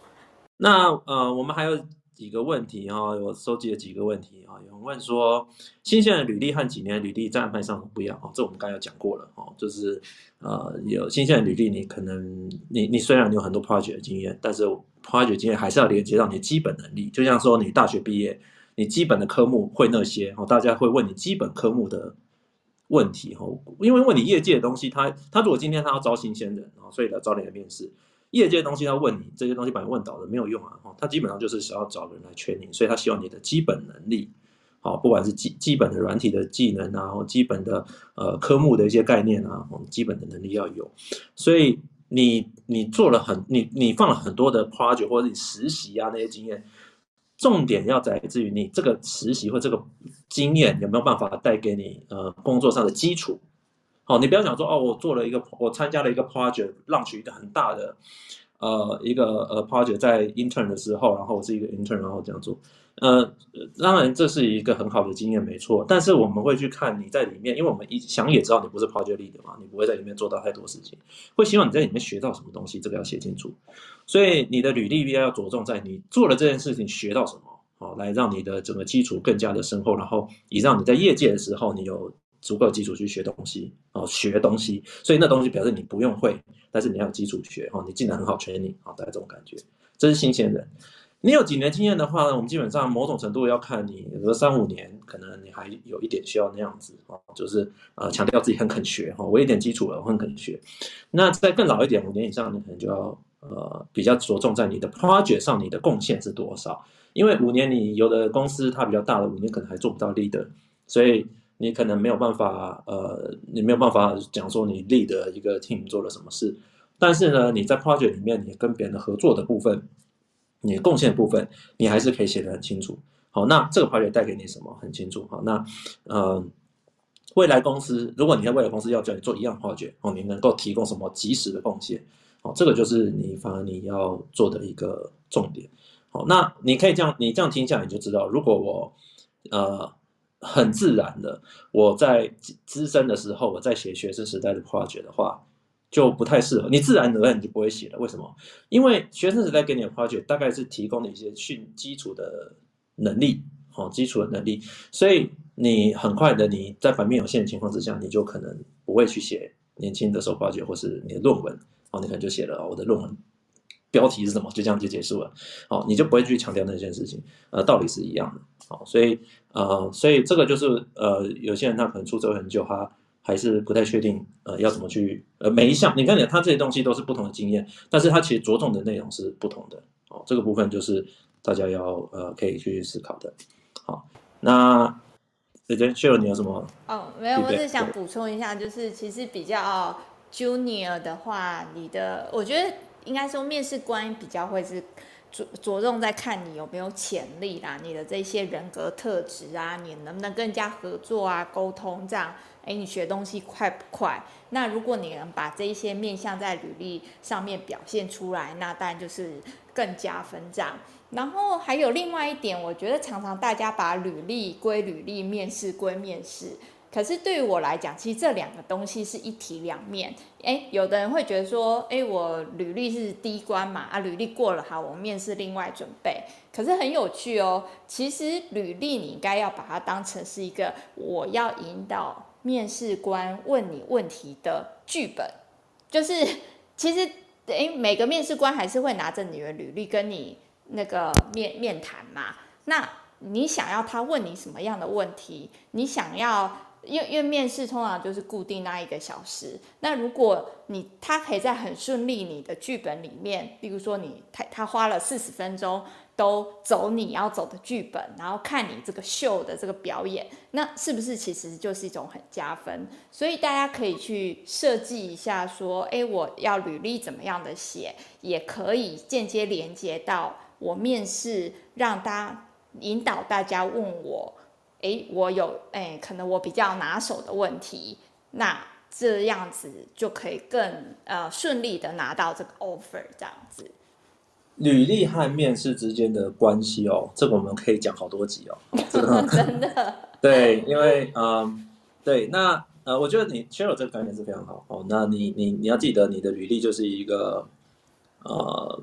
那呃，我们还有。几个问题哈，我收集了几个问题啊。有人问说，新鲜的履历和几年履历在安排上不一样啊。这我们刚才有讲过了哦，就是呃，有新鲜的履历，你可能你你虽然你有很多 project 经验，但是 project 经验还是要连接到你基本能力。就像说你大学毕业，你基本的科目会那些哦，大家会问你基本科目的问题哈，因为问你业界的东西，他他如果今天他要招新鲜人啊，所以来找你来面试。业界东西要问你，这些东西把你问倒了没有用啊！他基本上就是想要找人来劝你，所以他希望你的基本能力，好，不管是基基本的软体的技能啊，或基本的呃科目的一些概念啊，基本的能力要有。所以你你做了很你你放了很多的 project 或者你实习啊那些经验，重点要在于你这个实习或这个经验有没有办法带给你呃工作上的基础。好，你不要想说哦，我做了一个，我参加了一个 project，launch 一个很大的，呃，一个呃 project 在 intern 的时候，然后我是一个 intern，然后这样做，呃，当然这是一个很好的经验，没错。但是我们会去看你在里面，因为我们一想也知道你不是 project lead 嘛，你不会在里面做到太多事情，会希望你在里面学到什么东西，这个要写清楚。所以你的履历必须要着重在你做了这件事情学到什么，好，来让你的整个基础更加的深厚，然后以让你在业界的时候你有。足够基础去学东西哦，学东西，所以那东西表示你不用会，但是你要有基础学哦，你进来很好吹你哦，大概这种感觉。这是新鲜人，你有几年经验的话呢？我们基本上某种程度要看你，比如说三五年，可能你还有一点需要那样子哦，就是呃强调自己很肯学哈，我有点基础了，我很肯学。那再更老一点，五年以上，你可能就要呃比较着重在你的 project 上，你的贡献是多少？因为五年你有的公司它比较大的五年可能还做不到 leader，所以。你可能没有办法，呃，你没有办法讲说你 lead 的一个 team 做了什么事，但是呢，你在 project 里面，你跟别人的合作的部分，你贡献的部分，你还是可以写得很清楚。好，那这个 project 带给你什么？很清楚。好，那呃，未来公司，如果你在未来公司要叫你做一样 project，哦，你能够提供什么及时的贡献？哦，这个就是你反而你要做的一个重点。好，那你可以这样，你这样听一下你就知道，如果我呃很自然的我在资深的时候我在写学生时代的挖掘的话，就不太适合。你自然而然你就不会写了。为什么？因为学生时代给你的挖掘大概是提供的一些训基础的能力，好，基础的能力，所以你很快的你在版面有限的情况之下，你就可能不会去写年轻的时候挖掘或是你的论文。哦，你可能就写了我的论文标题是什么，就这样就结束了。哦，你就不会去强调那件事情，呃，道理是一样的。好，所以呃，所以这个就是呃，有些人他可能出走很久，他还是不太确定呃要怎么去呃每一项，你看你他这些东西都是不同的经验，但是他其实着重的内容是不同的。哦，这个部分就是大家要呃可以去思考的。好，那姐姐 Cheryl 你有什么？哦，没有，我是想补充一下，就是其实比较。Junior 的话，你的我觉得应该说面试官比较会是着着重在看你有没有潜力啦，你的这些人格特质啊，你能不能跟人家合作啊，沟通这样，哎，你学东西快不快？那如果你能把这一些面向在履历上面表现出来，那当然就是更加分这样。然后还有另外一点，我觉得常常大家把履历归履历，面试归面试。可是对于我来讲，其实这两个东西是一体两面。诶，有的人会觉得说，诶，我履历是第一关嘛，啊，履历过了，好，我面试另外准备。可是很有趣哦，其实履历你应该要把它当成是一个我要引导面试官问你问题的剧本。就是 其实，诶，每个面试官还是会拿着你的履历跟你那个面面谈嘛。那你想要他问你什么样的问题？你想要？因为因为面试通常就是固定那一个小时，那如果你他可以在很顺利你的剧本里面，比如说你他他花了四十分钟都走你要走的剧本，然后看你这个秀的这个表演，那是不是其实就是一种很加分？所以大家可以去设计一下，说，诶，我要履历怎么样的写，也可以间接连接到我面试，让大家引导大家问我。诶，我有诶，可能我比较拿手的问题，那这样子就可以更呃顺利的拿到这个 offer，这样子。履历和面试之间的关系哦，这个我们可以讲好多集哦，真的。对，因为嗯、呃，对，那呃，我觉得你 Cheryl 这个概念是非常好哦。那你你你要记得，你的履历就是一个呃，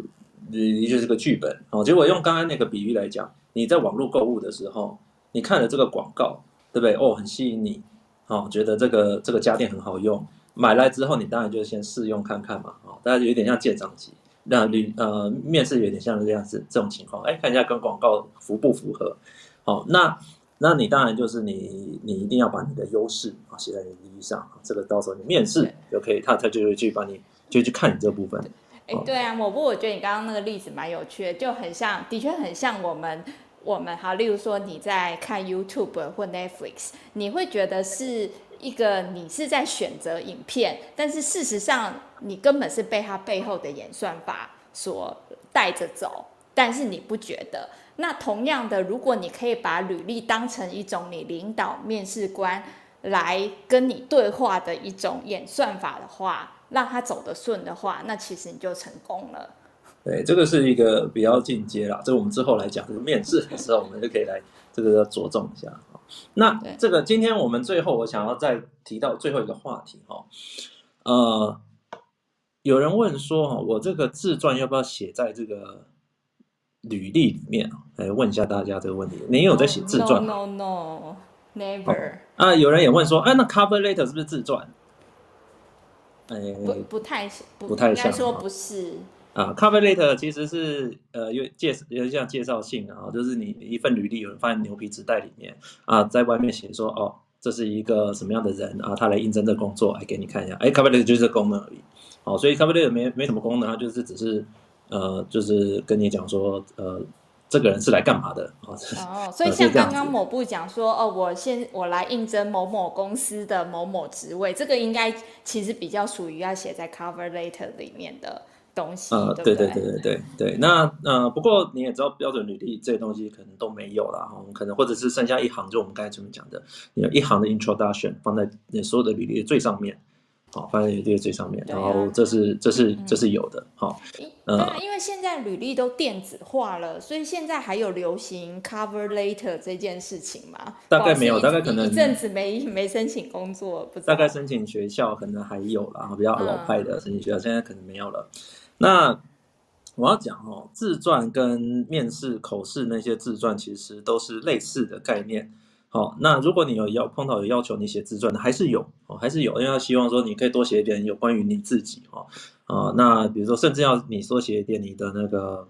履历就是个剧本哦。结果用刚刚那个比喻来讲，你在网络购物的时候。你看了这个广告，对不对？哦，很吸引你，哦，觉得这个这个家电很好用，买来之后你当然就先试用看看嘛，哦，大家有点像鉴赏期，那你呃面试有点像这样子这种情况，哎，看一下跟广告符不符合，好，那那你当然就是你你一定要把你的优势啊写在履历上，这个到时候你面试就可以，他他就会去帮你就去看你这部分。哎，对啊，我不，我觉得你刚刚那个例子蛮有趣的，就很像，的确很像我们。我们好，例如说你在看 YouTube 或 Netflix，你会觉得是一个你是在选择影片，但是事实上你根本是被它背后的演算法所带着走，但是你不觉得。那同样的，如果你可以把履历当成一种你领导面试官来跟你对话的一种演算法的话，让他走得顺的话，那其实你就成功了。对，这个是一个比较进阶啦，这个我们之后来讲这个面试的时候，我们就可以来这个要着重一下。那这个今天我们最后我想要再提到最后一个话题哈，呃，有人问说哈，我这个自传要不要写在这个履历里面？来问一下大家这个问题，你有在写自传？No no no never。啊，有人也问说，哎，那 cover letter 是不是自传？哎，不不太不，不太像，应该说不是。啊，cover letter 其实是呃有介有点像介绍信啊，就是你一份履历有人放在牛皮纸袋里面啊，在外面写说哦，这是一个什么样的人啊，他来应征这工作，来给你看一下，哎，cover letter 就是这功能而已，哦，所以 cover letter 没没什么功能，它就是只是呃就是跟你讲说呃这个人是来干嘛的？哦，所以像刚刚某部讲说，哦，我先我来应征某某公司的某某职位，这个应该其实比较属于要写在 cover letter 里面的东西。呃，对对对对对对。那呃，不过你也知道，标准履历这些东西可能都没有了哈，可能或者是剩下一行，就我们刚才这么讲的，你有一行的 introduction 放在你所有的履历的最上面。好，放在履历最上面，然后这是这是这是有的，好，嗯，因为现在履历都电子化了，所以现在还有流行 cover letter 这件事情吗？大概没有，大概可能一阵子没没申请工作，不知道。大概申请学校可能还有啦，比较老派的申请学校，现在可能没有了。那我要讲哦，自传跟面试口试那些自传其实都是类似的概念。好，那如果你有要碰到有要求你写自传的，还是有哦，还是有，因为他希望说你可以多写一点有关于你自己哦，啊，那比如说甚至要你多写一点你的那个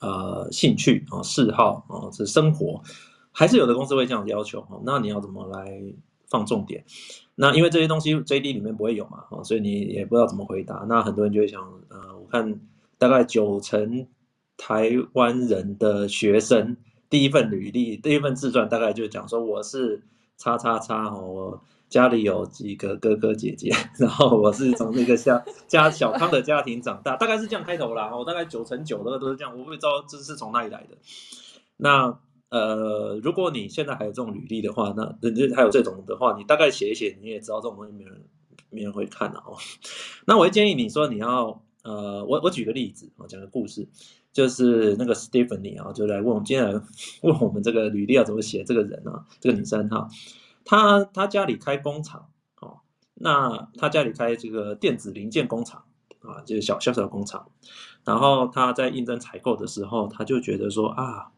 呃兴趣啊、嗜好啊、是生活，还是有的公司会这样要求哦。那你要怎么来放重点？那因为这些东西 JD 里面不会有嘛，哦，所以你也不知道怎么回答。那很多人就会想，呃，看大概九成台湾人的学生。第一份履历，第一份自传，大概就讲说我是叉叉叉哦，我家里有几个哥哥姐姐，然后我是从那个小家小康的家庭长大，大概是这样开头啦。我大概九成九的都是这样，我不知道这是从哪里来的。那呃，如果你现在还有这种履历的话，那人家还有这种的话，你大概写一写，你也知道这种东西没人没人会看的哦。那我会建议你说你要呃，我我举个例子，我讲个故事。就是那个 Stephanie 啊，就来问我们，今天来问我们这个履历要怎么写。这个人啊，这个女生哈，她她家里开工厂哦，那她家里开这个电子零件工厂啊，就是小小小工厂。然后她在应征采购的时候，她就觉得说啊，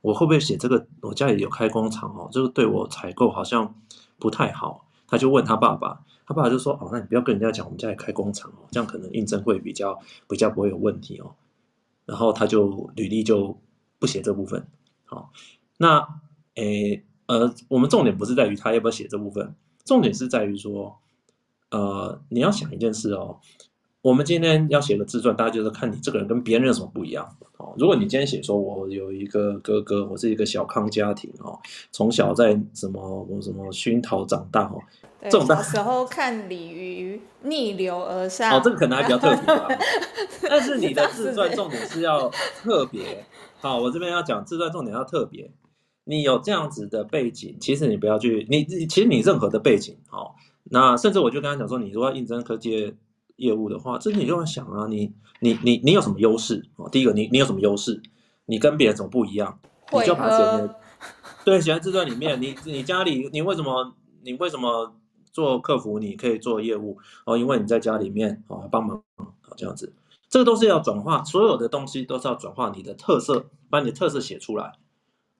我会不会写这个？我家里有开工厂哦，这个对我采购好像不太好。她就问她爸爸，他爸爸就说哦，那你不要跟人家讲我们家也开工厂哦，这样可能应征会比较比较不会有问题哦。然后他就履历就不写这部分，好，那诶呃，我们重点不是在于他要不要写这部分，重点是在于说，呃，你要想一件事哦，我们今天要写个自传，大家就是看你这个人跟别人有什么不一样哦。如果你今天写说我有一个哥哥，我是一个小康家庭哦，从小在什么我什么熏陶长大哦。这种小时候看鲤鱼逆流而上，哦，这个可能还比较特别吧。但是你的自传重点是要特别，好，我这边要讲自传重点要特别。你有这样子的背景，其实你不要去，你其实你任何的背景，哦，那甚至我就跟他讲说，你如果要应征科技业务的话，这你就要想啊，你你你你有什么优势？哦，第一个，你你有什么优势？你跟别人怎么不一样？你就把这些，对，写在自传里面。你你家里，你为什么？你为什么？做客服，你可以做业务哦，因为你在家里面哦帮忙啊这样子，这个都是要转化，所有的东西都是要转化你的特色，把你的特色写出来。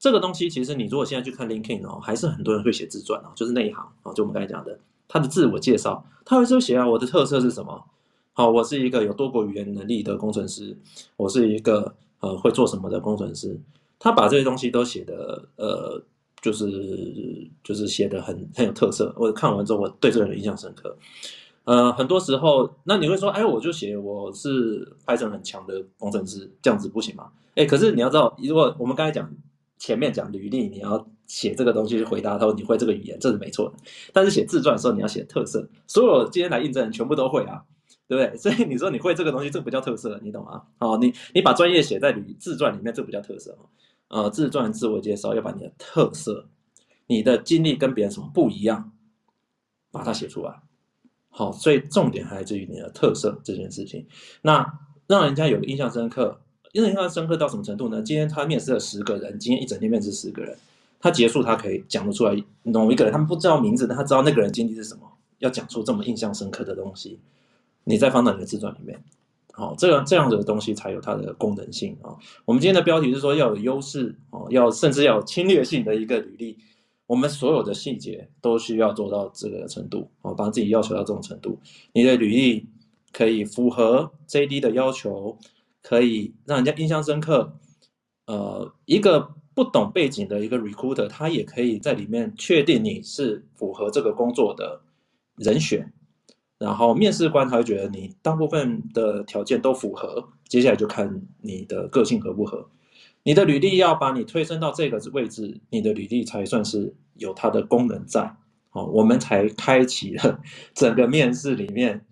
这个东西其实你如果现在去看 LinkedIn 哦，还是很多人会写自传哦，就是那一行哦，就我们刚才讲的他的自我介绍，他会说写啊，我的特色是什么？好，我是一个有多国语言能力的工程师，我是一个呃会做什么的工程师，他把这些东西都写的呃。就是就是写的很很有特色，我看完之后我对这个人印象深刻。呃，很多时候，那你会说，哎，我就写我是 Python 很强的工程师，这样子不行吗？哎，可是你要知道，如果我们刚才讲前面讲履历，你要写这个东西去回答他说你会这个语言，这是没错的。但是写自传的时候，你要写特色，所有今天来应征人全部都会啊，对不对？所以你说你会这个东西，这不叫特色，你懂吗？好，你你把专业写在履自传里面，这不叫特色。呃，自传自我介绍要把你的特色、你的经历跟别人什么不一样，把它写出来。好，所以重点还来自于你的特色这件事情。那让人家有印象深刻，让人印象深刻到什么程度呢？今天他面试了十个人，今天一整天面试十个人，他结束他可以讲得出来某一个人，他们不知道名字，但他知道那个人经历是什么，要讲出这么印象深刻的东西，你再放到你的自传里面。好，这样这样子的东西才有它的功能性啊。我们今天的标题是说要有优势哦，要甚至要有侵略性的一个履历。我们所有的细节都需要做到这个程度哦，把自己要求到这种程度。你的履历可以符合 JD 的要求，可以让人家印象深刻。呃，一个不懂背景的一个 recruiter，他也可以在里面确定你是符合这个工作的人选。然后面试官他会觉得你大部分的条件都符合，接下来就看你的个性合不合。你的履历要把你推升到这个位置，你的履历才算是有它的功能在，哦，我们才开启了 整个面试里面，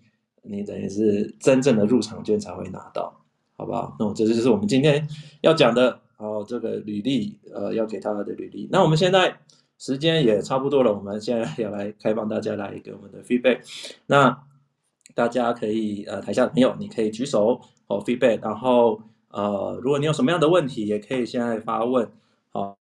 你等于是真正的入场券才会拿到，好不好？那这就是我们今天要讲的，哦，这个履历，呃，要给他的履历。那我们现在时间也差不多了，我们现在要来开放大家来给我们的 feedback。那大家可以，呃，台下的朋友你可以举手哦 feedback，然后。呃，如果你有什么样的问题，也可以现在发问。好，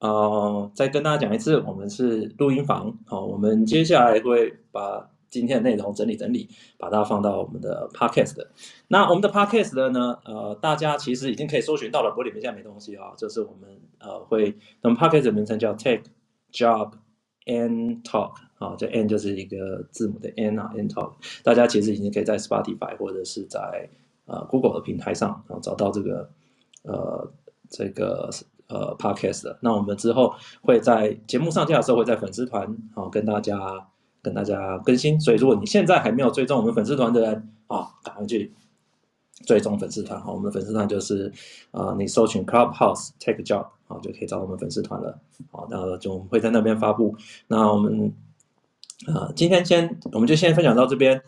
呃，再跟大家讲一次，我们是录音房。好，我们接下来会把今天的内容整理整理，把它放到我们的 podcast 的。那我们的 podcast 的呢，呃，大家其实已经可以搜寻到了，不过里面现在没东西啊。就是我们呃会，那么 podcast 的名称叫 Tech Job and Talk，啊，这 N 就是一个字母的 N 啊，and Talk。大家其实已经可以在 Spotify 或者是在呃，Google 的平台上，然后找到这个，呃，这个呃 Podcast 的。那我们之后会在节目上架的时候，会在粉丝团啊跟大家跟大家更新。所以，如果你现在还没有追踪我们粉丝团的人啊，赶快去追踪粉丝团。好，我们的粉丝团就是啊，你搜寻 Clubhouse Tech Job 好，就可以找我们粉丝团了。好，那就会在那边发布。那我们呃，今天先我们就先分享到这边。